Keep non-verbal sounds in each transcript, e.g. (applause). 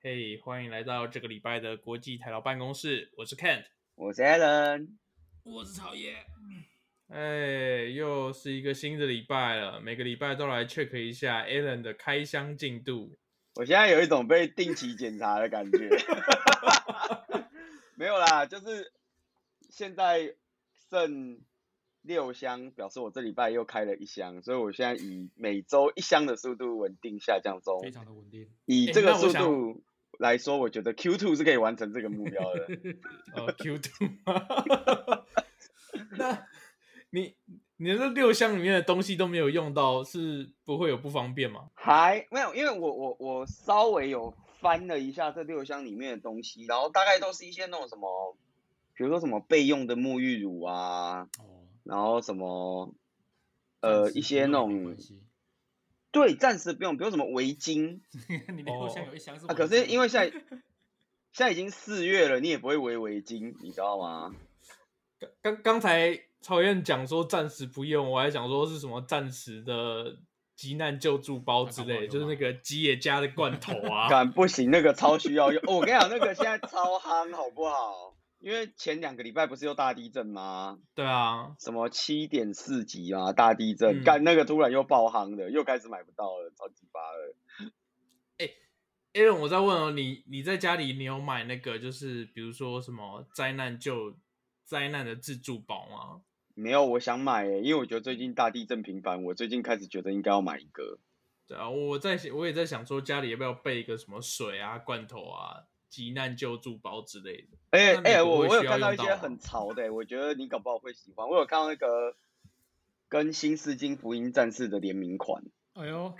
嘿，hey, 欢迎来到这个礼拜的国际台劳办公室。我是 Kent，我是 Alan，我是曹叶。哎，又是一个新的礼拜了，每个礼拜都来 check 一下 Alan 的开箱进度。我现在有一种被定期检查的感觉。(laughs) 没有啦，就是现在剩六箱，表示我这礼拜又开了一箱，所以我现在以每周一箱的速度稳定下降中，非常的稳定。以这个速度来说，我觉得 Q2 是可以完成这个目标的。(laughs) 哦，Q2。(laughs) 那你你的这六箱里面的东西都没有用到，是不会有不方便吗？还没有，因为我我我稍微有翻了一下这六箱里面的东西，然后大概都是一些那种什么，比如说什么备用的沐浴乳啊，哦、然后什么呃一些那种，对，暂时不用，不用什么围巾。(laughs) 你六箱有一箱是、哦啊？可是因为现在现在已经四月了，你也不会围围巾，你知道吗？刚刚刚才。曹燕讲说暂时不用，我还想说是什么暂时的急难救助包之类，就是那个吉野家的罐头啊。(laughs) 敢不行，那个超需要用。哦、我跟你讲，那个现在超夯，好不好？因为前两个礼拜不是有大地震吗？对啊，什么七点四级啊，大地震，干、嗯、那个突然又爆夯的，又开始买不到了，超级巴了。哎，Aaron，我在问哦，你你在家里你有买那个就是比如说什么灾难救灾难的自助包吗？没有，我想买诶，因为我觉得最近大地震频繁，我最近开始觉得应该要买一个。对啊，我在我也在想说家里要不要备一个什么水啊、罐头啊、急难救助包之类的。哎哎、欸，我我有看到一些很潮的，我觉得你搞不好会喜欢。我有看到那个跟新世金福音战士的联名款。哎呦，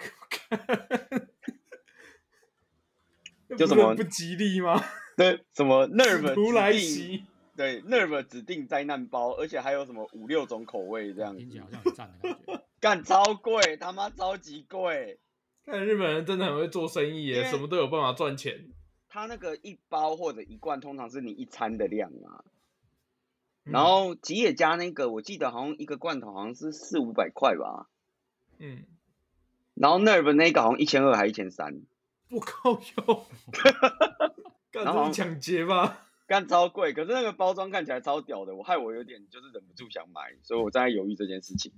(laughs) 就什么不吉利吗？对，什么 Nerve 如来袭。对，Nerve 指定灾难包，而且还有什么五六种口味这样子，听起来好像很赞的感觉。干超贵，他妈超级贵！看日本人真的很会做生意耶，什么都有办法赚钱。他那个一包或者一罐，通常是你一餐的量啊。嗯、然后吉野家那个，我记得好像一个罐头好像是四五百块吧。嗯。然后 Nerve 那个好像一千二还一千三。我靠哟！干这是抢劫吧？干超贵，可是那个包装看起来超屌的，我害我有点就是忍不住想买，所以我在犹豫这件事情。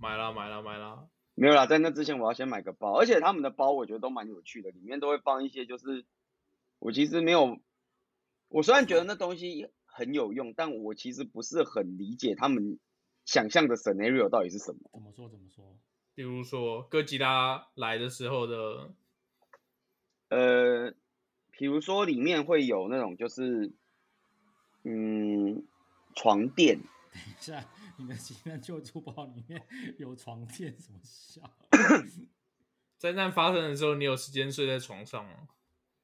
买啦买啦买啦，没有啦，在那之前我要先买个包，而且他们的包我觉得都蛮有趣的，里面都会放一些就是我其实没有，我虽然觉得那东西很有用，但我其实不是很理解他们想象的 scenario 到底是什么。怎么说怎么说？比如说哥吉拉来的时候的，呃。比如说里面会有那种就是，嗯，床垫。等一下，你的急难救助包里面有床垫，什么笑？灾难发生的时候，你有时间睡在床上吗？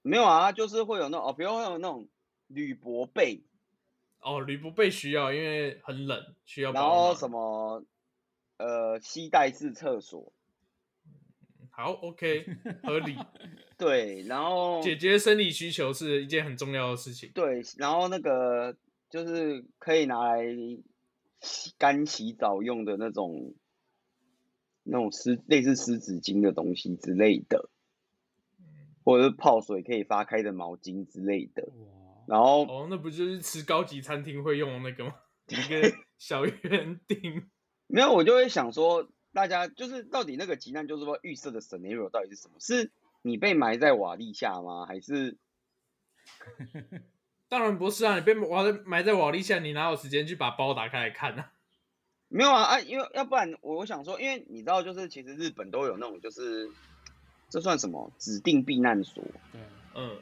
没有啊，就是会有那种哦，比如会有那种铝箔被。哦，铝箔被需要，因为很冷，需要。然后什么？呃，携带式厕所。好，OK，合理。对，然后解决生理需求是一件很重要的事情。对，然后那个就是可以拿来洗干洗澡用的那种，那种湿类似湿纸巾的东西之类的，或者是泡水可以发开的毛巾之类的。哇然后哦，那不就是吃高级餐厅会用的那个吗？一个 (laughs) 小圆顶。(laughs) 没有，我就会想说，大家就是到底那个急难就是说预设的 scenario 到底是什么？是？你被埋在瓦砾下吗？还是？(laughs) 当然不是啊！你被埋在埋在瓦砾下，你哪有时间去把包打开来看呢、啊？没有啊啊！因为要不然，我想说，因为你知道，就是其实日本都有那种，就是这算什么指定避难所？对，嗯，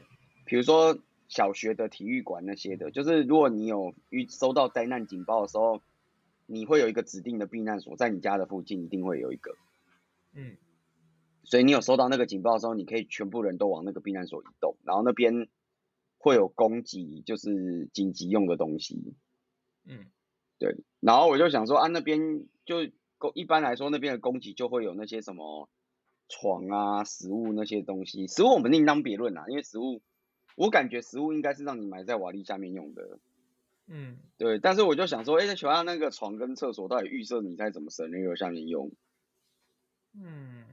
比如说小学的体育馆那些的，就是如果你有遇收到灾难警报的时候，你会有一个指定的避难所，在你家的附近一定会有一个，嗯。所以你有收到那个警报的时候，你可以全部人都往那个避难所移动，然后那边会有供给，就是紧急用的东西。嗯，对。然后我就想说啊，那边就一般来说那边的供给就会有那些什么床啊、食物那些东西。食物我们另当别论啦，因为食物我感觉食物应该是让你埋在瓦砾下面用的。嗯，对。但是我就想说，哎，喜欢那个床跟厕所到底预设你在怎么 scenario 下面用？嗯。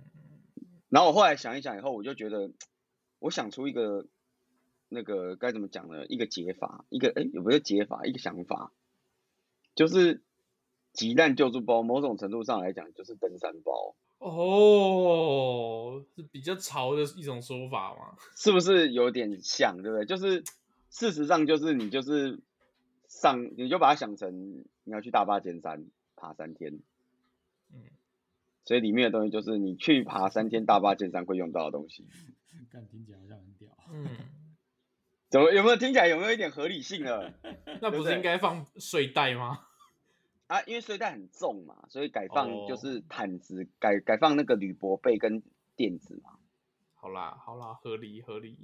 然后我后来想一想以后，我就觉得，我想出一个那个该怎么讲呢？一个解法，一个哎有没有解法？一个想法，就是急难救助包，某种程度上来讲就是登山包。哦，是比较潮的一种说法吗？(laughs) 是不是有点像？对不对？就是事实上就是你就是上，你就把它想成你要去大坝尖山爬三天，嗯，所以里面的东西就是你去爬三天大坝尖山会用到的东西。看听起来好像很屌，嗯，怎么有没有听起来有没有一点合理性了？(laughs) 那不是应该放睡袋吗？啊，因为睡袋很重嘛，所以改放就是毯子，oh. 改改放那个铝箔被跟垫子嘛。好啦，好啦，合理合理，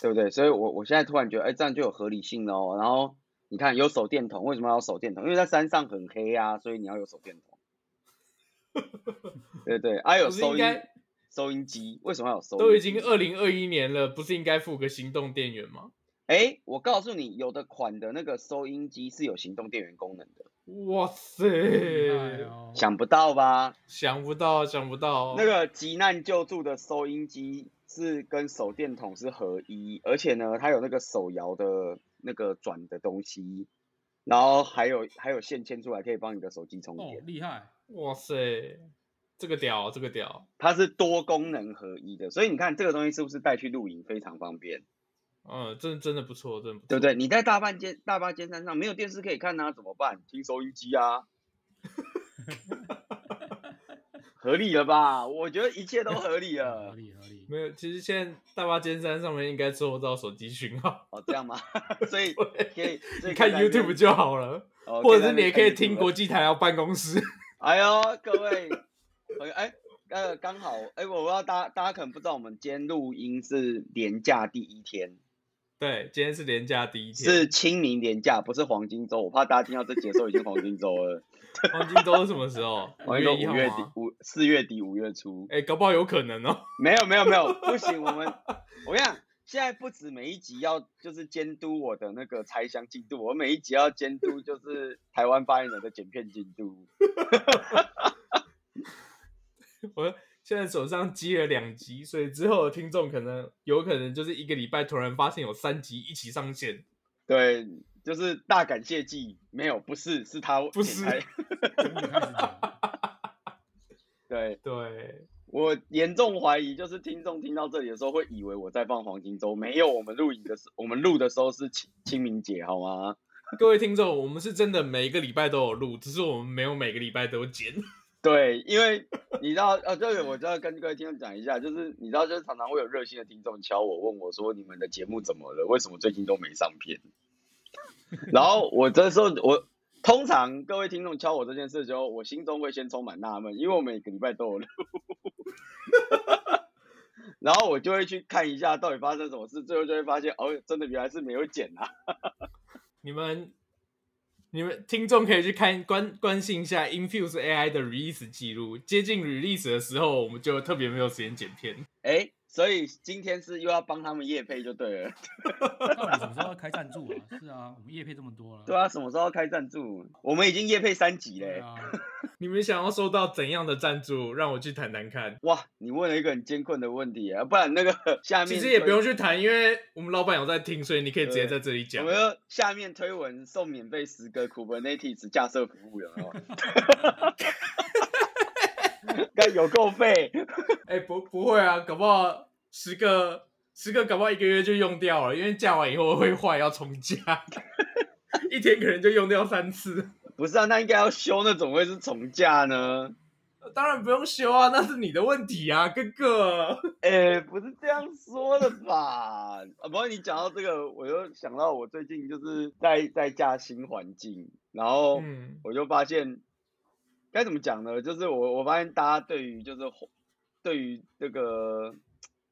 对不对？所以我我现在突然觉得，哎，这样就有合理性哦。然后你看，有手电筒，为什么要有手电筒？因为在山上很黑啊，所以你要有手电筒。对对，还、啊、有收音收音机，为什么要有收音机？都已经二零二一年了，不是应该附个行动电源吗？哎，我告诉你，有的款的那个收音机是有行动电源功能的。哇塞，想不到吧？想不到，想不到。那个急难救助的收音机是跟手电筒是合一，而且呢，它有那个手摇的那个转的东西，然后还有还有线牵出来可以帮你的手机充电。哦，厉害！哇塞，这个屌，这个屌，它是多功能合一的，所以你看这个东西是不是带去露营非常方便？嗯，真真的不错，真的不错，对不对？你在大半间大巴尖山上没有电视可以看啊，怎么办？听收音机啊，(laughs) 合理了吧？我觉得一切都合理了，(laughs) 合理合理。没有，其实现在大巴尖山上面应该收不到手机讯号，哦，这样吗？(laughs) 所以可以，你看 YouTube 就好了，哦、或者是你也可以听国际台要办公室。哎呦，各位，哎，呃，刚好，哎，我不知道大家大家可能不知道，我们今天录音是年假第一天。对，今天是连假第一天，是清明连假，不是黄金周。我怕大家听到这节时候已经黄金周了。(laughs) 黄金周是什么时候？(laughs) 五月五月底，五四月底五月初。哎，搞不好有可能哦。没有没有没有，(laughs) 不行，我们我跟你讲，现在不止每一集要就是监督我的那个拆箱进度，我每一集要监督就是台湾发言人的剪片进度。我。现在手上积了两集，所以之后的听众可能有可能就是一个礼拜突然发现有三集一起上线。对，就是大感谢祭，没有，不是，是他不是。(laughs) 对对，我严重怀疑，就是听众听到这里的时候会以为我在放黄金周，没有，我们录影的时，我们录的时候是清清明节，好吗？各位听众，我们是真的每一个礼拜都有录，只是我们没有每个礼拜都剪。对，因为 (laughs) 你知道，呃、啊，这个我就要跟各位听众讲一下，就是你知道，就是常常会有热心的听众敲我，问我说：“你们的节目怎么了？为什么最近都没上片？”然后我这时候，我通常各位听众敲我这件事的时候，我心中会先充满纳闷，因为我每个礼拜都有录，(laughs) 然后我就会去看一下到底发生什么事，最后就会发现，哦，真的原来是没有剪啊！(laughs) 你们。你们听众可以去看关关心一下 Infuse AI 的 release 记录，接近 release 的时候，我们就特别没有时间剪片。哎、所以今天是又要帮他们夜配就对了。(laughs) 到底什么时候要开赞助啊？是啊，我们夜配这么多了。对啊，什么时候要开赞助？我们已经夜配三集嘞。啊、(laughs) 你们想要收到怎样的赞助？让我去谈谈看。哇，你问了一个很艰困的问题啊！不然那个 (laughs) 下面其实也不用去谈，因为我们老板有在听，所以你可以直接在这里讲。我们下面推文送免费十个 Kubernetes 架设服务有没有？该有够费。哎、欸，不不会啊，搞不好十个十个，搞不好一个月就用掉了，因为架完以后会坏，要重架，(laughs) 一天可能就用掉三次。不是啊，那应该要修，那怎么会是重架呢？当然不用修啊，那是你的问题啊，哥哥。哎、欸，不是这样说的吧？啊，不过你讲到这个，我就想到我最近就是在在架新环境，然后我就发现该怎么讲呢？就是我我发现大家对于就是。对于这个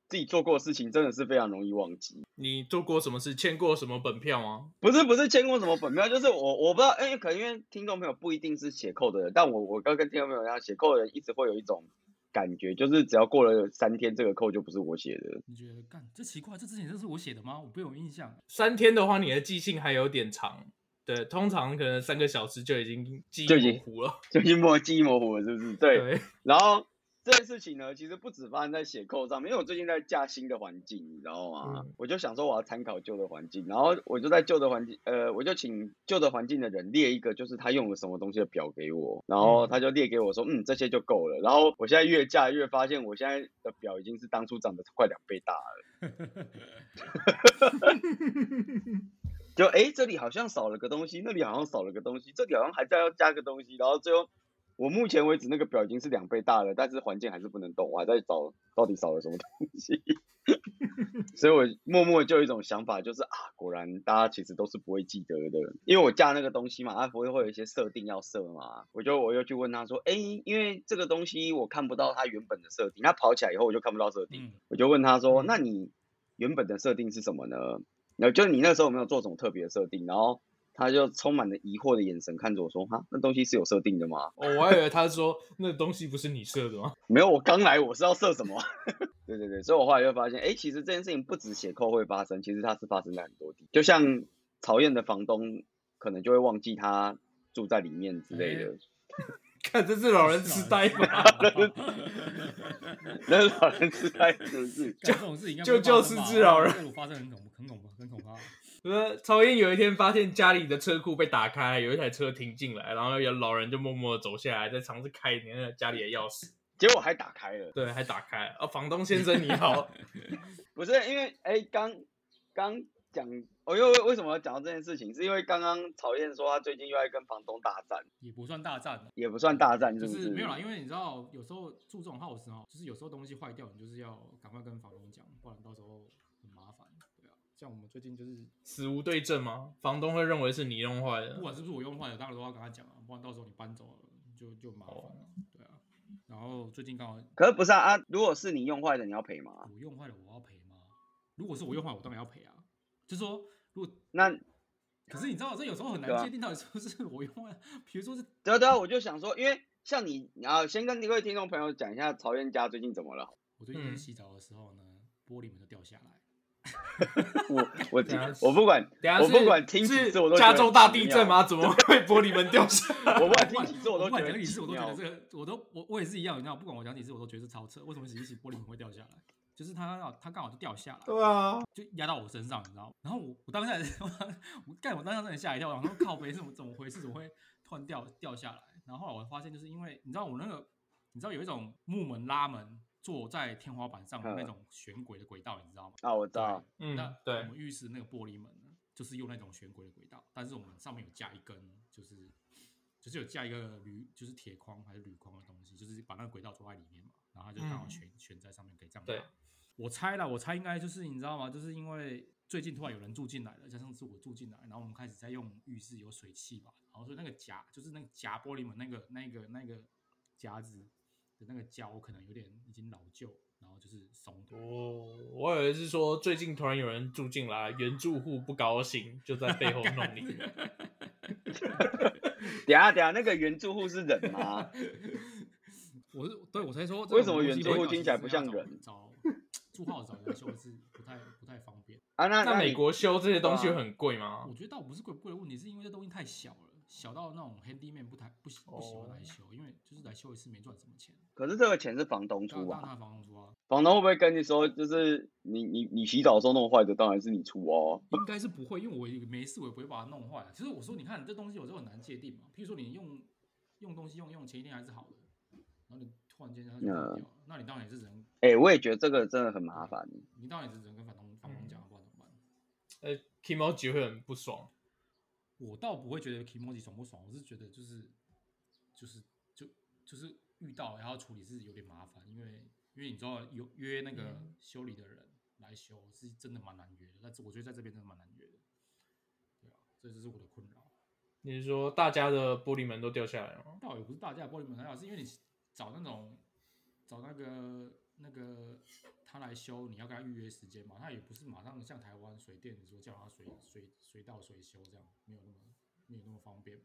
自己做过的事情，真的是非常容易忘记。你做过什么事？签过什么本票吗？不是，不是签过什么本票，就是我我不知道，因为可能因为听众朋友不一定是写 code 的人，但我我刚跟听众朋友一样，写 code 的人一直会有一种感觉，就是只要过了三天，这个 code 就不是我写的。你觉得干这奇怪？这之前这是我写的吗？我不有印象。三天的话，你的记性还有点长。对，通常可能三个小时就已经记忆模糊了，就已经记忆模糊了，是不是？对。对然后。这件事情呢，其实不止发生在写扣上面，因为我最近在架新的环境，你知道吗？嗯、我就想说我要参考旧的环境，然后我就在旧的环境，呃，我就请旧的环境的人列一个，就是他用了什么东西的表给我，然后他就列给我说，嗯，这些就够了。然后我现在越架越发现，我现在的表已经是当初长得快两倍大了。(laughs) 就哎、欸，这里好像少了个东西，那里好像少了个东西，这里好像还在要加个东西，然后最后。我目前为止那个表已经是两倍大了，但是环境还是不能动，我还在找到底少了什么东西，(laughs) 所以我默默就有一种想法，就是啊，果然大家其实都是不会记得的，因为我架那个东西嘛，它不会会有一些设定要设嘛，我就我又去问他说，哎、欸，因为这个东西我看不到它原本的设定，它跑起来以后我就看不到设定，我就问他说，那你原本的设定是什么呢？然后就你那时候有没有做什么特别的设定？然后。他就充满了疑惑的眼神看着我说：“哈，那东西是有设定的吗？”哦，我还以为他说那东西不是你设的吗？(laughs) 没有，我刚来，我是要设什么？(laughs) 对对对，所以我后来就发现，哎，其实这件事情不止写扣会发生，其实它是发生在很多地，就像讨厌的房东可能就会忘记他住在里面之类的。(laughs) 看，这是老人痴呆吧？(laughs) 那是老人痴呆是不是？(laughs) 就这种事情就就失智老人发生很恐怖，很恐怖，很恐怖。呃，曹燕有一天发现家里的车库被打开，有一台车停进来，然后有老人就默默的走下来，在尝试开那个家里的钥匙，结果还打开了。对，还打开了。哦，房东先生你好，(laughs) 不是因为哎，刚刚讲，我又为为什么要讲到这件事情？是因为刚刚曹燕说他最近又在跟房东大战，也不算大战，也不算大战，是不是？就是没有啦，因为你知道，有时候住这种 house 哦，就是有时候东西坏掉，你就是要赶快跟房东讲，不然到时候很麻烦，对啊。像我们最近就是死无对证吗？房东会认为是你用坏的，不管是不是我用坏的，当然都要跟他讲啊，不然到时候你搬走了就就麻烦了。哦、对啊，然后最近刚好，可是不是啊啊！如果是你用坏的，你要赔吗？我用坏了，我要赔吗？如果是我用坏，我当然要赔啊。就是说，如果那，可是你知道，这有时候很难界定到底是不是我用坏，比如说是，对啊对啊，我就想说，因为像你，然后先跟各位听众朋友讲一下曹燕家最近怎么了。我最近洗澡的时候呢，嗯、玻璃门就掉下来。(laughs) 我 (laughs) 我我不管，(laughs) 我不管听几次我都加州大地震吗？怎么会玻璃门掉下来？我不管听几次我都觉得，讲几次我都觉得这个，我都我我也是一样，你知道，不管我讲几次我都觉得是超扯。为什么洗一洗玻璃门会掉下来？就是它它刚好就掉下来，对啊，就压到我身上，你知道？然后我我当下 (laughs) 我干，我当下真的吓一跳，然后靠背是怎么怎么回事？怎么会突然掉掉下来？然后后来我发现，就是因为你知道我那个，你知道有一种木门拉门。坐在天花板上的那种悬轨的轨道，你知道吗？啊，我知道。嗯，那对，我们浴室那个玻璃门呢，就是用那种悬轨的轨道，但是我们上面有架一根，就是就是有架一个铝，就是铁框还是铝框的东西，就是把那个轨道装在里面嘛，然后它就刚好悬悬在上面，可以这样。对，我猜了，我猜应该就是你知道吗？就是因为最近突然有人住进来了，加上是我住进来，然后我们开始在用浴室有水汽吧，然后所以那个夹就是那个夹玻璃门那个那个那个夹子的那个胶可能有点已经老旧。然后就是松哦，我以为是说最近突然有人住进来，原住户不高兴，就在背后弄你。(laughs) (laughs) 等下等下，那个原住户是人吗？我是对我才说，为什么原住户听起来不像人？找住号找人修是不太不太方便啊。那那美国修这些东西会很贵吗？我觉得倒不是贵不贵的问题，是因为这东西太小了。小到那种 handyman 不太不喜不喜欢来修，因为就是来修一次没赚什么钱。可是这个钱是房东出啊，当房东出啊。房东会不会跟你说，就是你你你洗澡的时候弄坏的，当然是你出哦？应该是不会，因为我没事，我也不会把它弄坏。其实我说，你看这东西有时候很难界定嘛。譬如说你用用东西用用前一天还是好的，然后你突然间它就掉了，嗯、那你当然也是人。哎、欸，我也觉得这个真的很麻烦。你当然也是人跟房东房东讲，不然怎么办？呃、欸、Kimoji 会很不爽。我倒不会觉得 kimoji 爽不爽，我是觉得就是就是就就是遇到然后处理是有点麻烦，因为因为你知道有约那个修理的人来修是真的蛮难约的，但是我觉得在这边真的蛮难约的，对啊，这就是我的困扰。你是说大家的玻璃门都掉下来了吗？倒也不是大家的玻璃门还好，是因为你找那种找那个那个。他来修，你要跟他预约时间嘛？他也不是马上像台湾水电，你说叫他随随随到随修这样，没有那么没有那么方便。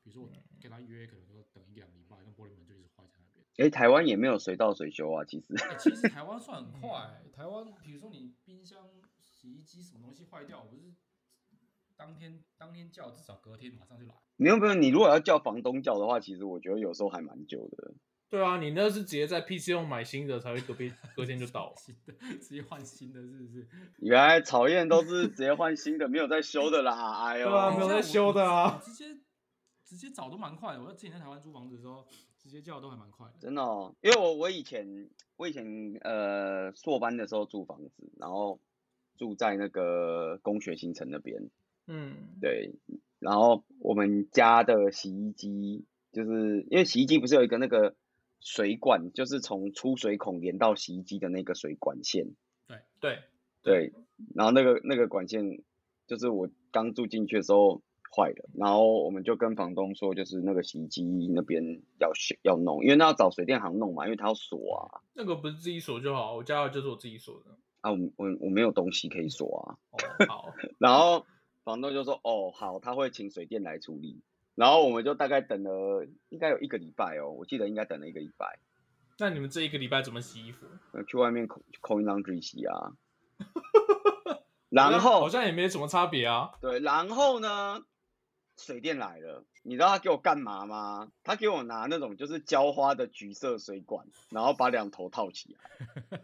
比如说我跟他约，可能说等一两礼拜，那玻璃门就一直坏在那边。哎、欸，台湾也没有随到随修啊，其实。欸、其实台湾算很快、欸。台湾，比如说你冰箱、洗衣机什么东西坏掉，不是当天当天叫，至少隔天马上就来。你有没有，你如果要叫房东叫的话，其实我觉得有时候还蛮久的。对啊，你那是直接在 PC 用买新的才会隔壁隔天就到，(laughs) 新的直接换新的，是不是？原来讨厌都是直接换新的，没有在修的啦。哎呦，对啊，没有在修的啊，直接直接找都蛮快的。我在之前在台湾租房子的时候，直接叫都还蛮快的。真的哦，因为我我以前我以前呃硕班的时候住房子，然后住在那个工学新城那边。嗯，对，然后我们家的洗衣机就是因为洗衣机不是有一个那个。水管就是从出水孔连到洗衣机的那个水管线，对对对，然后那个那个管线就是我刚住进去的时候坏了，然后我们就跟房东说，就是那个洗衣机那边要修要弄，因为那要找水电行弄嘛，因为他要锁啊。那个不是自己锁就好，我家的就是我自己锁的。啊，我我我没有东西可以锁啊。哦，好。(laughs) 然后房东就说，哦，好，他会请水电来处理。然后我们就大概等了，应该有一个礼拜哦，我记得应该等了一个礼拜。那你们这一个礼拜怎么洗衣服？去外面 coin laundry 洗啊。(laughs) 然后好像也没什么差别啊。对，然后呢，水电来了，你知道他给我干嘛吗？他给我拿那种就是浇花的橘色水管，然后把两头套起来。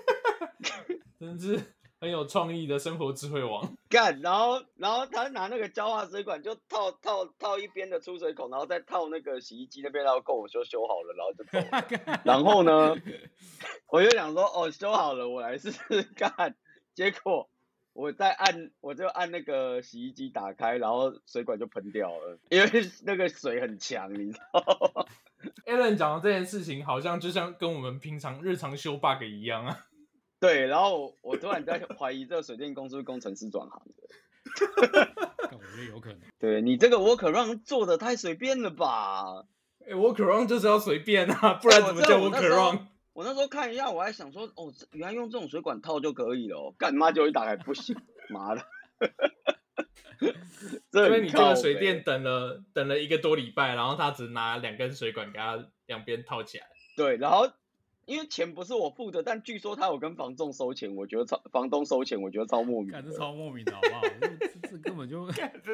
(laughs) 真是。很有创意的生活智慧王 (laughs) 干，然后然后他拿那个浇化水管就套套套一边的出水孔，然后再套那个洗衣机那边，然后够我说修好了，然后就走。然后呢，(laughs) 我就想说哦，修好了，我来试试看。结果我再按，我就按那个洗衣机打开，然后水管就喷掉了，因为那个水很强，你知道吗？Alan 讲的这件事情，好像就像跟我们平常日常修 bug 一样啊。对，然后我突然在怀疑这个水电公司工程师转行的，(laughs) 我觉得有可能。对，你这个 workaround 做的太随便了吧？哎，workaround 就是要随便啊，不然怎么叫 workaround？我那时候看一下，我还想说，哦，原来用这种水管套就可以了哦。干妈就一打开不行，妈的！所以你这个水电等了等了一个多礼拜，然后他只拿两根水管给他两边套起来。对，然后。因为钱不是我付的，但据说他有跟房仲收钱，我觉得超房东收钱，我觉得超莫名。感觉超莫名的好不好？这这根本就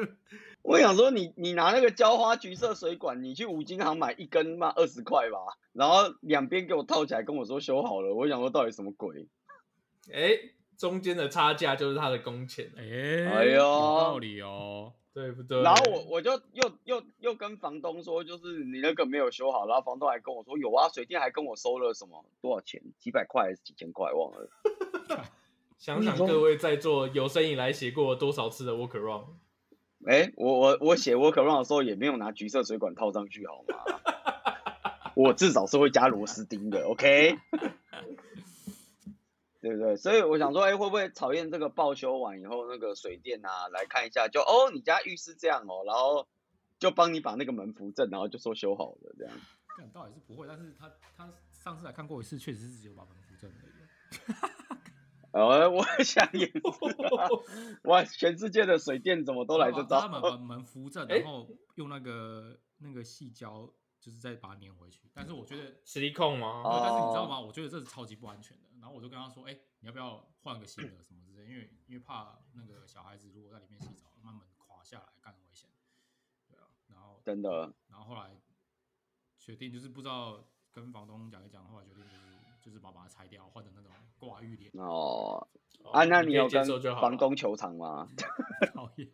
(laughs)…… 我想说你，你你拿那个浇花橘色水管，你去五金行买一根嘛二十块吧，然后两边给我套起来，跟我说修好了。我想说到底什么鬼？哎，中间的差价就是他的工钱。哎，哎呦，有道理哦。对不对？然后我我就又又又跟房东说，就是你那个没有修好，然后房东还跟我说有啊，水电还跟我收了什么多少钱，几百块还是几千块，忘了。想想各位在座有生以来写过多少次的 workaround？哎，我我我写 workaround 的时候也没有拿橘色水管套上去，好吗？(laughs) 我至少是会加螺丝钉的，OK？对不对？所以我想说，哎，会不会讨厌这个报修完以后，那个水电啊，来看一下，就哦，你家浴室这样哦，然后就帮你把那个门扶正，然后就说修好了这样。但倒也是不会，但是他他上次来看过一次，确实是只有把门扶正而已。呃，(laughs) 我想也是，(laughs) 哇，全世界的水电怎么都来这招？他们把门扶正，(laughs) 然后用那个那个细胶，就是再把它粘回去。但是我觉得实力控吗？但是你知道吗？我觉得这是超级不安全的。然后我就跟他说：“哎、欸，你要不要换个新的什么之类？因为因为怕那个小孩子如果在里面洗澡，慢慢垮下来，更危险。对啊，然后真的，然后后来决定就是不知道跟房东讲一讲，后来决定就是就是把把它拆掉，换成那种挂浴帘。哦，啊，那你有跟房东求偿吗？(laughs) 讨厌。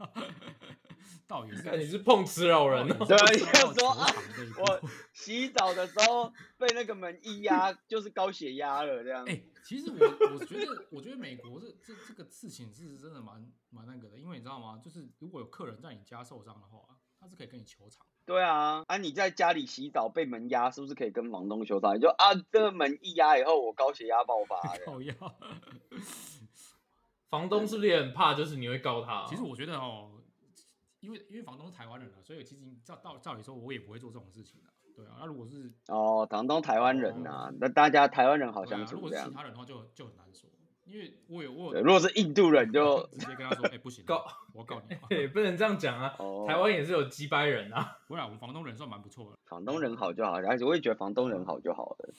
倒也是，你是碰瓷老人哦。对，你说啊，我洗澡的时候被那个门一压，就是高血压了这样。哎、欸，其实我我觉得，我觉得美国这这这个事情是真的蛮蛮那个的，因为你知道吗？就是如果有客人在你家受伤的话，他是可以跟你求偿。对啊，啊，你在家里洗澡被门压，是不是可以跟房东求偿？你就啊，这个门一压以后，我高血压爆发。(laughs) 靠腰。房东是不是也很怕？就是你会告他？其实我觉得哦。因为因为房东是台湾人啊，所以其实照照照理说，我也不会做这种事情的，对啊。那如果是哦，房东台湾人呐，那大家台湾人好相处。如果是其他人的话，就就很难说。因为我有我如果是印度人，就直接跟他说，哎，不行，告我告你。(laughs) 也不能这样讲啊，台湾也是有鸡掰人啊。不然我们房东人算蛮不错的。房东人好就好，而且我也觉得房东人好就好了。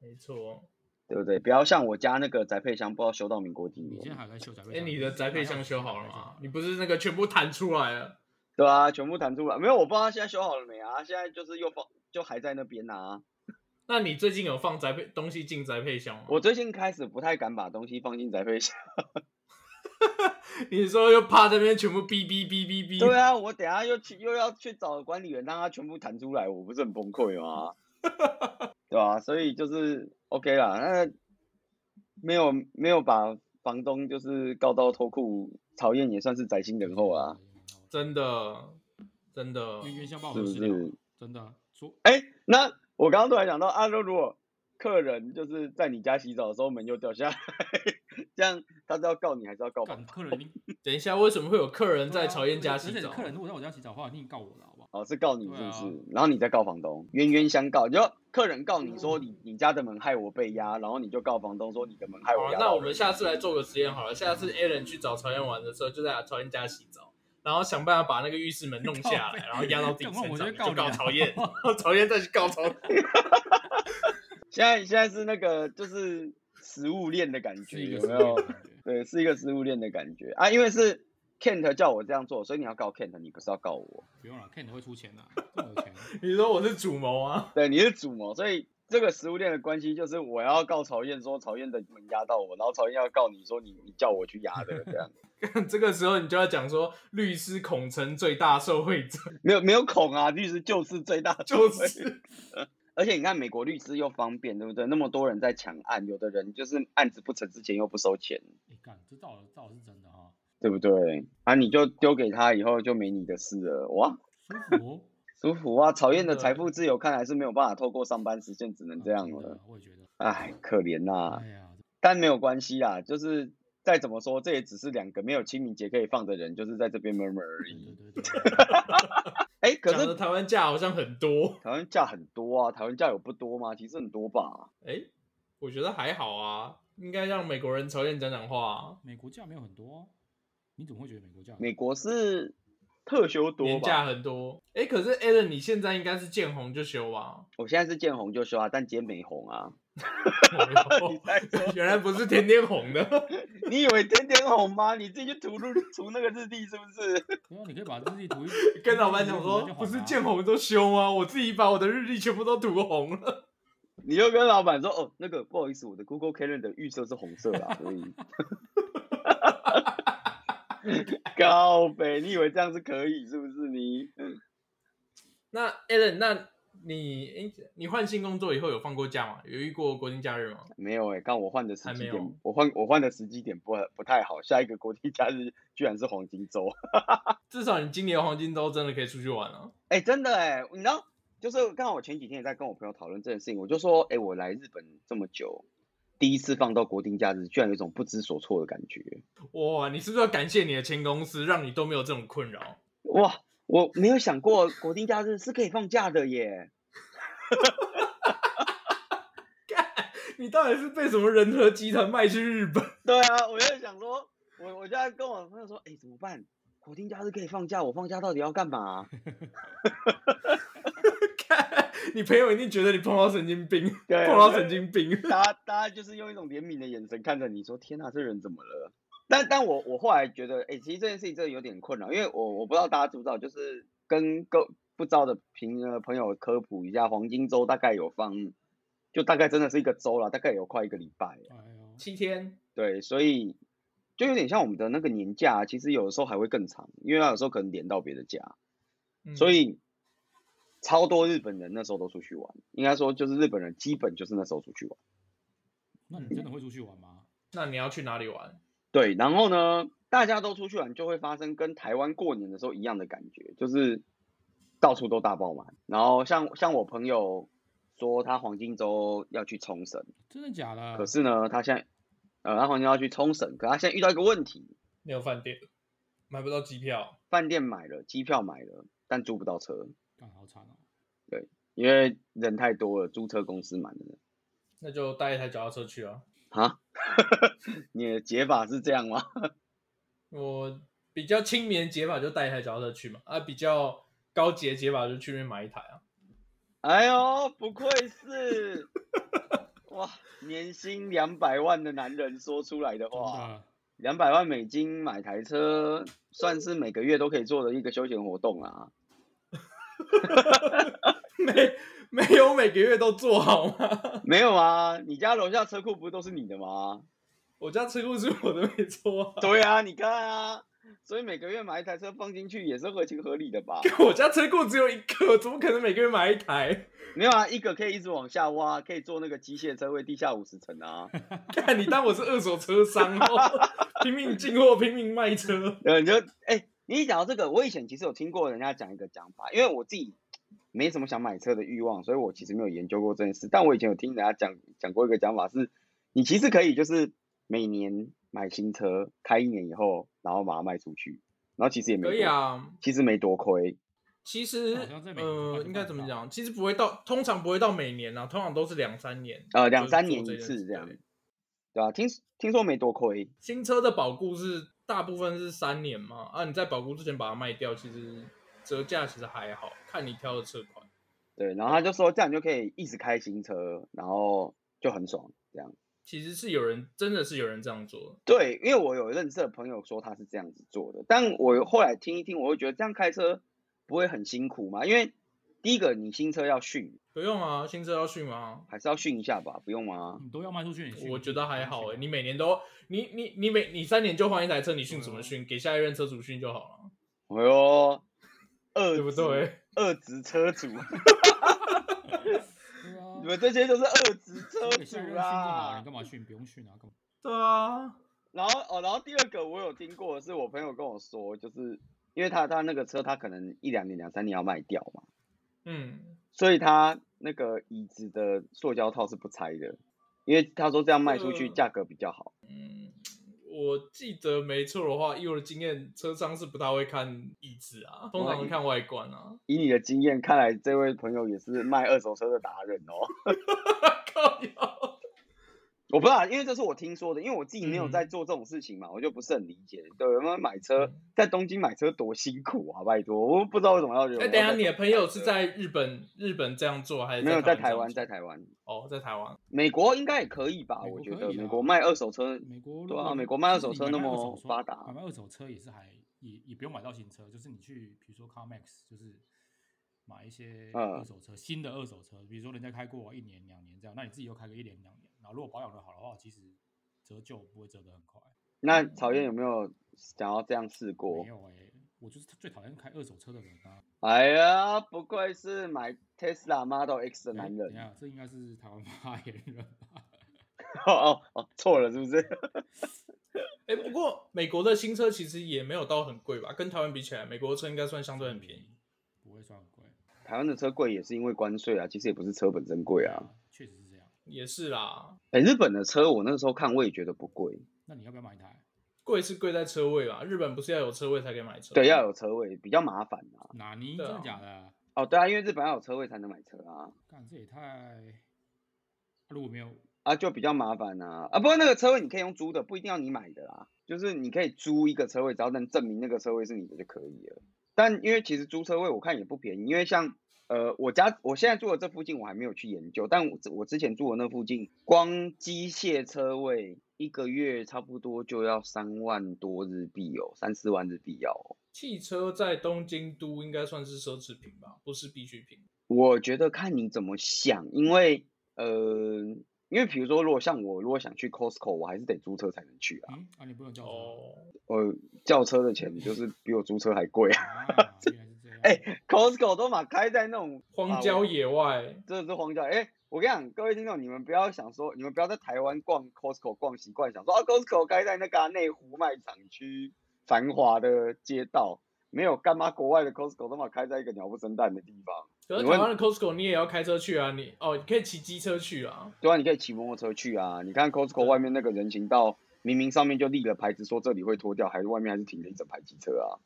没错。对不对？不要像我家那个宅配箱，不知道修到民国几年。你现在还在修宅配箱？哎，你的宅配箱修好了吗？你不是那个全部弹出来了？对啊，全部弹出来。没有，我不知道他现在修好了没啊？现在就是又放就还在那边呐、啊。那你最近有放宅配东西进宅配箱吗？我最近开始不太敢把东西放进宅配箱。(laughs) 你说又怕这边全部哔哔哔哔哔？对啊，我等下又去又要去找管理员，让他全部弹出来，我不是很崩溃吗？(laughs) 对吧、啊？所以就是 OK 啦，那没有没有把房东就是告到脱裤，曹燕也算是宅心仁厚啊，真的真的，是不是？真的说，哎、欸，那我刚刚突然想到，啊，如果客人就是在你家洗澡的时候门又掉下来。(laughs) 这样他是要告你还是要告房东？客人，等一下，为什么会有客人在曹燕家洗澡？客人如果在我家洗澡的话，一定告我了，好不好？哦，是告你是不是？啊、然后你再告房东，冤冤相告。就客人告你说你你家的门害我被压，然后你就告房东说你的门害我压。那我们下次来做个实验好了，下次 Alan 去找曹燕玩的时候，就在曹燕家洗澡，然后想办法把那个浴室门弄下来，(laughs) 然后压到自己身上，就告曹燕，曹燕再去告曹 (laughs) 燕。(laughs) 现在现在是那个就是。食物链的感觉有没有？对，是一个食物链的感觉啊！因为是 Kent 叫我这样做，所以你要告 Kent，你不是要告我。不用了，Kent 会出钱的，这么有钱。你说我是主谋啊？对，你是主谋，所以这个食物链的关系就是我要告曹燕说曹燕的门压到我，然后曹燕要告你说你你叫我去压的这样。(laughs) 这个时候你就要讲说律师孔成最大受惠者，(laughs) 没有没有孔啊，律师就是最大就是。(laughs) 而且你看，美国律师又方便，对不对？那么多人在抢案，有的人就是案子不成之前又不收钱。你看，这倒倒是真的哈、哦，对不对？啊，你就丢给他以后就没你的事了，哇，舒服，舒服啊！讨厌的财富自由看来是没有办法透过上班实现，只能这样了。我也觉得，哎，可怜呐、啊。但没有关系啦，就是再怎么说，这也只是两个没有清明节可以放的人，就是在这边 murmur 而已。对对对对哎、欸，(laughs) 可是台湾假好像很多，台湾假很多啊，台湾假有不多吗？其实很多吧。哎、欸，我觉得还好啊，应该让美国人曹燕讲讲话、啊。美国假没有很多、啊，你怎么会觉得美国假？美国是特休多吧，年假很多。哎、欸，可是 Alan，你现在应该是见红就休啊？我现在是见红就休啊，但今天没红啊。(laughs) 原来不是天天红的，(laughs) 你以为天天红吗？你自己去涂涂涂那个日历是不是？你可以把日历涂一跟老板讲说，不是见红就休吗？我自己把我的日历全部都涂红了。你又跟老板说，哦，那个不好意思，我的 Google Calendar 预设是红色的，所以。(laughs) 高北，你以为这样是可以是不是你？那 Alan 那。你诶，你换新工作以后有放过假吗？有遇过国定假日吗？没有诶、欸，刚我换的时机点，我换我换的时机点不不太好。下一个国定假日居然是黄金周，(laughs) 至少你今年黄金周真的可以出去玩了、啊。哎、欸，真的哎，你知道，就是刚好我前几天也在跟我朋友讨论这件事情，我就说，哎、欸，我来日本这么久，第一次放到国定假日，居然有一种不知所措的感觉。哇，你是不是要感谢你的前公司，让你都没有这种困扰？哇！我没有想过国定假日是可以放假的耶！你到底是被什么人和集团卖去日本？对啊，我就想说，我我现在跟我朋友说，哎、欸，怎么办？国定假日可以放假，我放假到底要干嘛、啊？看，你朋友一定觉得你碰到神经病，对 (laughs) 碰到神经病。大家大家就是用一种怜悯的眼神看着你说，天哪，这人怎么了？但但我我后来觉得，哎、欸，其实这件事情真的有点困扰，因为我我不知道大家知不知道，就是跟各不知道的平呃朋友科普一下，黄金周大概有放，就大概真的是一个周了，大概有快一个礼拜，七天，对，所以就有点像我们的那个年假，其实有的时候还会更长，因为他有时候可能连到别的假，嗯、所以超多日本人那时候都出去玩，应该说就是日本人基本就是那时候出去玩。那你真的会出去玩吗？嗯、那你要去哪里玩？对，然后呢，大家都出去玩，就会发生跟台湾过年的时候一样的感觉，就是到处都大爆满。然后像像我朋友说，他黄金周要去冲绳，真的假的？可是呢，他现在呃，他黄金周要去冲绳，可他现在遇到一个问题，没有饭店，买不到机票。饭店买了，机票买了，但租不到车。干好惨哦。对，因为人太多了，租车公司满了。那就带一台脚踏车去啊。啊，(laughs) 你的解法是这样吗？(laughs) 我比较亲民的解法就带一台脚踏车去嘛，啊，比较高级的解法就去那边买一台啊。哎呦，不愧是哇，年薪两百万的男人说出来的话，两百万美金买台车，算是每个月都可以做的一个休闲活动啊。(laughs) 每没有每个月都做好吗？(laughs) 没有啊，你家楼下车库不是都是你的吗？我家车库是我的，没错啊。对啊，你看啊，所以每个月买一台车放进去也是合情合理的吧？我家车库只有一个，怎么可能每个月买一台？没有啊，一个可以一直往下挖，可以做那个机械车位，地下五十层啊。(laughs) 看你当我是二手车商哦，(laughs) 拼命进货，拼命卖车。呃，你就哎、欸，你一讲到这个，我以前其实有听过人家讲一个讲法，因为我自己没什么想买车的欲望，所以我其实没有研究过这件事。但我以前有听人家讲讲过一个讲法是，你其实可以就是。每年买新车，开一年以后，然后把它卖出去，然后其实也没可以啊，其实没多亏。其实呃，应该怎么讲？其实不会到，通常不会到每年啊，通常都是两三年。呃，两三年一次这样，对，对啊，听听说没多亏。新车的保固是大部分是三年嘛？啊，你在保固之前把它卖掉，其实折价其实还好，看你挑的车款。对，然后他就说这样你就可以一直开新车，然后就很爽这样。其实是有人，真的是有人这样做。对，因为我有认识的朋友说他是这样子做的，但我后来听一听，我会觉得这样开车不会很辛苦吗？因为第一个，你新车要训，不用啊，新车要训吗？还是要训一下吧，不用吗？你都要卖出去，我觉得还好哎，你每年都，你你你每你三年就换一台车，你训什么训？给下一任车主训就好了。哎呦，二对不对？二职车主。(laughs) 你们这些就是二职车主啦，你干嘛训？不用训啊，干嘛？对啊。然后哦，然后第二个我有听过是我朋友跟我说，就是因为他他那个车他可能一两年两三年要卖掉嘛，嗯，所以他那个椅子的塑胶套是不拆的，因为他说这样卖出去价格比较好。嗯。我记得没错的话，以我的经验，车商是不太会看椅子啊，通常会看外观啊。以你的经验，看来这位朋友也是卖二手车的达人哦。(laughs) 靠我不知道，因为这是我听说的，因为我自己没有在做这种事情嘛，嗯、我就不是很理解。对，有没有买车在东京买车多辛苦啊？拜托，我不知道为什么要。哎、欸，等下，你的朋友是在日本，日本这样做还是没有在台湾？在台湾。哦，在台湾。美国应该也可以吧？啊、我觉得美国卖二手车，美国对啊，美国卖二手车那么发达，买二手车也是还也也不用买到新车，就是你去比如说 CarMax，就是买一些二手车，嗯、新的二手车，比如说人家开过一年两年这样，那你自己又开个一年两年。如果保养的好的话，其实折旧不会折得很快。那曹燕有没有想要这样试过？没有哎、欸，我就是最讨厌开二手车的人啊。哎呀，不愧是买 Tesla Model X 的男人。欸、这应该是台湾发言人吧？哦哦哦，错了是不是？(laughs) 哎、欸，不过美国的新车其实也没有到很贵吧？跟台湾比起来，美国的车应该算相对很便宜，不会算很贵。台湾的车贵也是因为关税啊，其实也不是车本身贵啊。也是啦，哎、欸，日本的车我那个时候看我也觉得不贵。那你要不要买一台？贵是贵在车位啦，日本不是要有车位才可以买车？对，要有车位比较麻烦啊。哪尼？真的假的？哦，对啊，因为日本要有车位才能买车啊。干，这也太……如果没有啊，就比较麻烦啊。啊，不过那个车位你可以用租的，不一定要你买的啦。就是你可以租一个车位，只要能证明那个车位是你的就可以了。但因为其实租车位我看也不便宜，因为像。呃，我家我现在住的这附近我还没有去研究，但我我之前住的那附近，光机械车位一个月差不多就要三万多日币哦，三四万日币要哦。汽车在东京都应该算是奢侈品吧，不是必需品。我觉得看你怎么想，因为呃，因为比如说，如果像我如果想去 Costco，我还是得租车才能去啊。嗯，啊，你不能叫车？哦，呃，叫车的钱就是比我租车还贵啊。啊哎、欸、，Costco 都嘛开在那种荒郊野外，啊、真的是荒郊。哎、欸，我跟你讲，各位听众，你们不要想说，你们不要在台湾逛 Costco 逛习惯，想说啊，Costco 开在那个内湖卖场区繁华的街道，没有干嘛？国外的 Costco 都嘛开在一个鸟不生蛋的地方。可是台湾的 Costco 你也要开车去啊？你哦，你可以骑机车去啊？对啊，你可以骑摩托车去啊。你看 Costco 外面那个人行道，明明上面就立了牌子说这里会脱掉，还是外面还是停了一整排机车啊？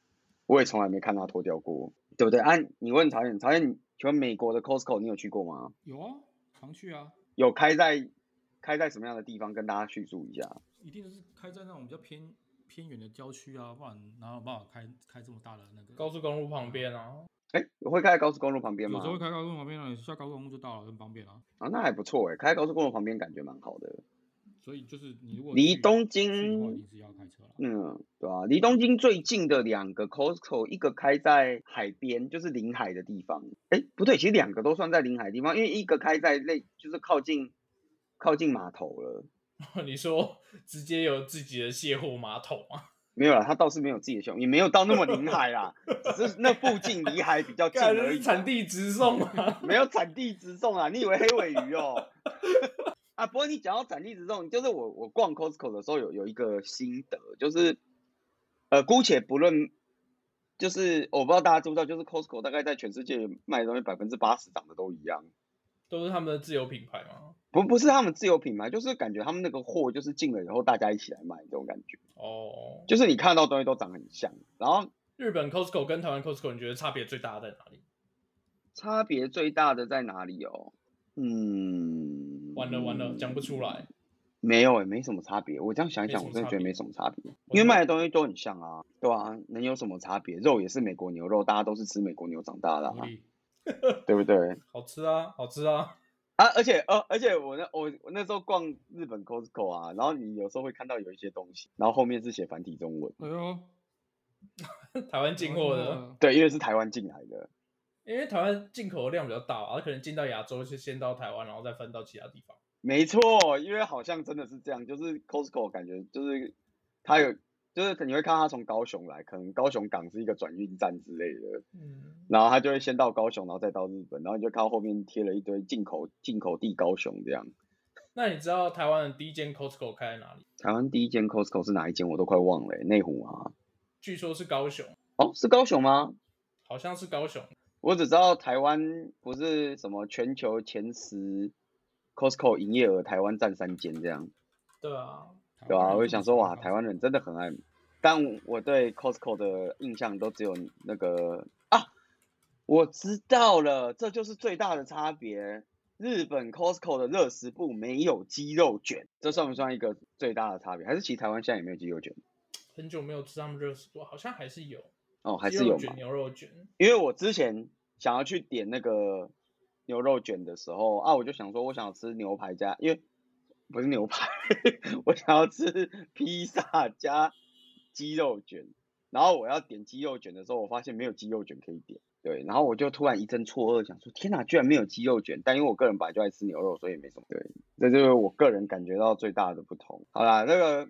我也从来没看他脱掉过。对不对？啊，你问曹燕，曹燕，请问美国的 Costco 你有去过吗？有啊，常去啊。有开在开在什么样的地方？跟大家叙述一下。一定是开在那种比较偏偏远的郊区啊，不然哪有办法开开这么大的那个高速公路旁边啊？哎，会开在高速公路旁边吗？有时候会开高速公路旁边啊，下高速公路就到了，很方便啊。啊，那还不错哎，开在高速公路旁边感觉蛮好的。所以就是你如果离东京，嗯，对啊，离东京最近的两个 Costco，一个开在海边，就是临海的地方。哎，不对，其实两个都算在临海的地方，因为一个开在那，就是靠近靠近码头了。(laughs) 你说直接有自己的卸货码头吗？(laughs) 没有啦，他倒是没有自己的胸，也没有到那么临海啦，只是那附近离海比较 (laughs) 近而已。产地直送啊？没有产地直送啊？你以为黑尾鱼哦？啊，不过你讲到产地直送，就是我我逛 Costco 的时候有有一个心得，就是呃，姑且不论，就是我不知道大家知不知道，就是 Costco 大概在全世界卖的东西百分之八十长得都一样。都是他们的自有品牌吗？不，不是他们自有品牌，就是感觉他们那个货就是进了以后大家一起来卖这种感觉。哦，就是你看到东西都长很像。然后日本 Costco 跟台湾 Costco，你觉得差别最大在哪里？差别最大的在哪里哦？嗯，完了完了，讲不出来。没有诶，没什么差别。我这样想一想，我真的觉得没什么差别，因为卖的东西都很像啊，对啊，能有什么差别？肉也是美国牛肉，大家都是吃美国牛长大的啊。(laughs) 对不对？(laughs) 好吃啊，好吃啊！啊，而且呃，而且我那我我那时候逛日本 Costco 啊，然后你有时候会看到有一些东西，然后后面是写繁体中文。哎呦，(laughs) 台湾进货的。对，因为是台湾进来的。因为台湾进口的量比较大，而可能进到亚洲是先到台湾，然后再分到其他地方。没错，因为好像真的是这样，就是 Costco 感觉就是它有。就是你会看它从高雄来，可能高雄港是一个转运站之类的，嗯，然后它就会先到高雄，然后再到日本，然后你就看到后面贴了一堆进口进口地高雄这样。那你知道台湾的第一间 Costco 开在哪里？台湾第一间 Costco 是哪一间？我都快忘了，内湖啊？据说是高雄。哦，是高雄吗？好像是高雄。我只知道台湾不是什么全球前十 Costco 营业额，台湾占三间这样。对啊。对啊，我就想说哇，台湾人真的很爱，但我对 Costco 的印象都只有那个啊，我知道了，这就是最大的差别。日本 Costco 的热食部没有鸡肉卷，这算不算一个最大的差别？还是其实台湾现在也没有鸡肉卷？很久没有吃他们热食部，好像还是有哦，还是有卷牛肉卷。因为我之前想要去点那个牛肉卷的时候啊，我就想说我想要吃牛排加，因为。不是牛排，(laughs) 我想要吃披萨加鸡肉卷，然后我要点鸡肉卷的时候，我发现没有鸡肉卷可以点，对，然后我就突然一阵错愕，想说天哪，居然没有鸡肉卷！但因为我个人本来就爱吃牛肉，所以也没什么，对，这就是我个人感觉到最大的不同。好啦，那个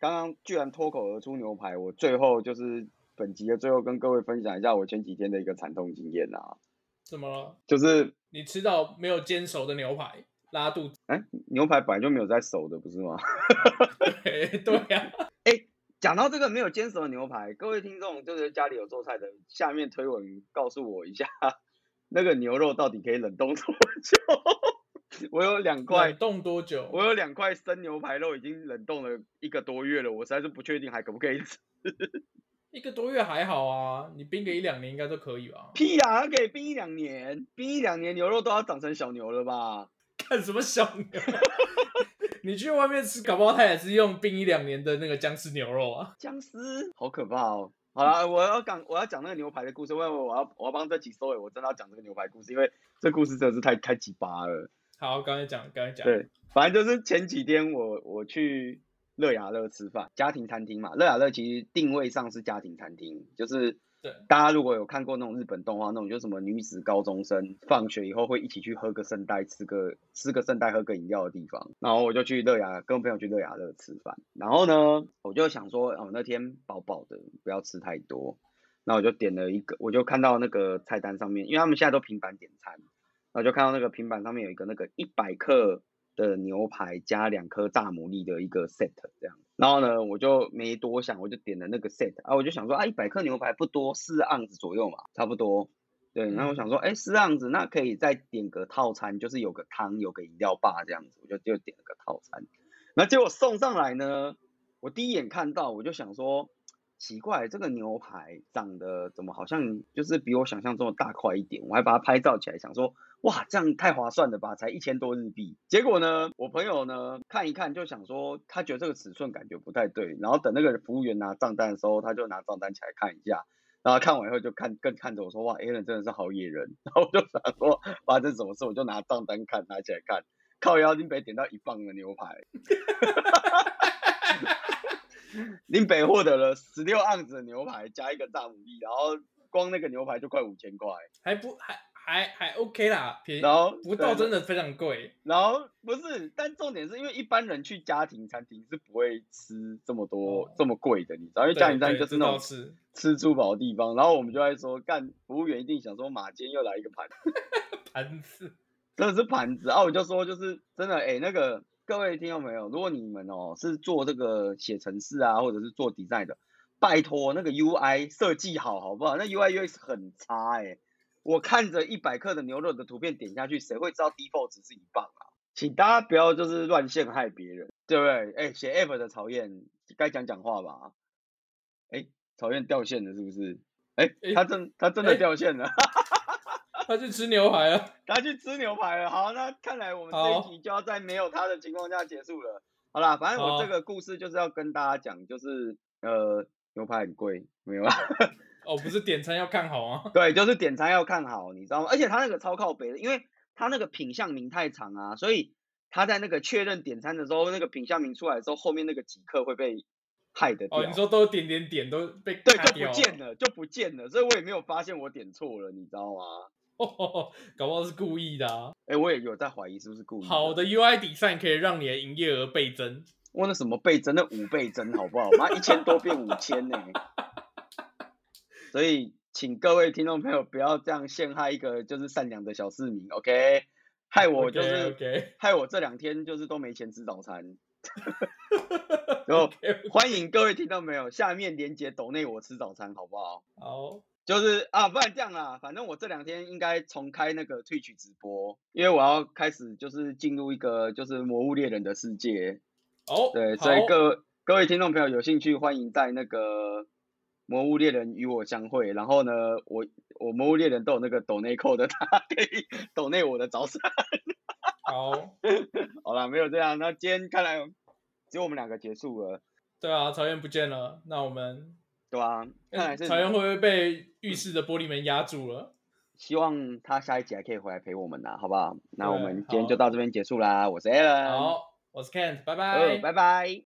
刚刚居然脱口而出牛排，我最后就是本集的最后跟各位分享一下我前几天的一个惨痛经验啊。怎么了？就是你吃到没有煎熟的牛排。拉肚子？哎、欸，牛排本来就没有在熟的，不是吗？对 (laughs) 对呀。哎、欸，讲到这个没有煎熟的牛排，各位听众就是家里有做菜的，下面推文告诉我一下，那个牛肉到底可以冷冻多久？(laughs) 我有两块，冷冻多久？我有两块生牛排肉已经冷冻了一个多月了，我实在是不确定还可不可以吃。一个多月还好啊，你冰个一两年应该都可以吧？屁呀、啊，可以冰一两年，冰一两年牛肉都要长成小牛了吧？看什么小牛？(laughs) 你去外面吃，搞不好他也是用冰一两年的那个僵尸牛肉啊！僵尸好可怕哦！好了，我要讲我要讲那个牛排的故事，因为我要我要帮这集收尾，我真的要讲这个牛排故事，因为这故事真的是太太奇葩了。好，刚才讲，刚才讲。对，反正就是前几天我我去乐雅乐吃饭，家庭餐厅嘛。乐雅乐其实定位上是家庭餐厅，就是。对，大家如果有看过那种日本动画，那种就什么女子高中生放学以后会一起去喝个圣代，吃个吃个圣代，喝个饮料的地方。然后我就去乐雅，跟朋友去乐雅乐吃饭。然后呢，我就想说，哦，那天饱饱的，不要吃太多。那我就点了一个，我就看到那个菜单上面，因为他们现在都平板点餐，然后就看到那个平板上面有一个那个一百克的牛排加两颗大牡蛎的一个 set 这样。然后呢，我就没多想，我就点了那个 set 啊，我就想说啊，一百克牛排不多，四盎司左右嘛，差不多。对，然后我想说，哎，四盎司那可以再点个套餐，就是有个汤，有个饮料吧这样子，我就就点了个套餐。那结果送上来呢，我第一眼看到，我就想说。奇怪，这个牛排长得怎么好像就是比我想象中的大块一点？我还把它拍照起来，想说哇，这样太划算了吧，才一千多日币。结果呢，我朋友呢看一看就想说，他觉得这个尺寸感觉不太对。然后等那个服务员拿账单的时候，他就拿账单起来看一下，然后看完以后就看更看着我说哇，Alan 真的是好野人。(laughs) 然后我就想说发生什么事，我就拿账单看，拿起来看。靠腰林北点到一磅的牛排，(laughs) 林北获得了十六盎司的牛排加一个大牡蛎，然后光那个牛排就快五千块，还不还。还还 OK 啦，便宜，然后不到真的非常贵。然后不是，但重点是因为一般人去家庭餐厅是不会吃这么多、哦、这么贵的，你知道？因为家庭餐厅就是那种吃吃珠宝的地方。然后我们就在说，干服务员一定想说，马今天又来一个盘 (laughs) 盘子，真的是盘子然啊！我就说，就是真的，哎，那个各位听到没有？如果你们哦是做这个写程式啊，或者是做 design 的，拜托那个 UI 设计好好不好？那 UI UX 很差哎。我看着一百克的牛肉的图片点下去，谁会知道 default 值是一磅啊？请大家不要就是乱陷害别人，对不对？哎，写 app 的曹燕该讲讲话吧？哎，曹燕掉线了是不是？哎，他真他真的掉线了，(laughs) 他去吃牛排了，他去吃牛排了。好，那看来我们这一集就要在没有他的情况下结束了。好啦，反正我这个故事就是要跟大家讲，就是呃牛排很贵，没有啊。(laughs) 哦，不是点餐要看好吗？(laughs) 对，就是点餐要看好，你知道吗？而且他那个超靠北的，因为他那个品相名太长啊，所以他在那个确认点餐的时候，那个品相名出来的时候，后面那个几克会被害的掉。哦，你说都点点点都被对，就不见了，就不见了，所以我也没有发现我点错了，你知道吗？哦，(laughs) 搞不好是故意的啊！哎、欸，我也有在怀疑是不是故意的。好的 UI design 可以让你的营业额倍增。哇，那什么倍增？那五倍增好不好？妈，一千多变五千呢。(laughs) 所以，请各位听众朋友不要这样陷害一个就是善良的小市民，OK？害我就是 okay, okay. (laughs) 害我这两天就是都没钱吃早餐。然后欢迎各位听到没有，下面连接抖内我吃早餐，好不好？好，就是啊，不然这样啦，反正我这两天应该重开那个 Twitch 直播，因为我要开始就是进入一个就是魔物猎人的世界。哦，对，所以各各位听众朋友有兴趣，欢迎在那个。魔物猎人与我相会，然后呢，我我魔物猎人都有那个抖内扣的，(laughs) 他可以抖内我的早餐。好，好了，没有这样，那今天看来只有我们两个结束了。对啊，曹燕不见了，那我们对啊，看来是曹燕会不会被浴室的玻璃门压住了？希望他下一集还可以回来陪我们呐，好不好？那我们今天就到这边结束啦。我是 Alan，好，我是 Kent，拜拜，拜拜。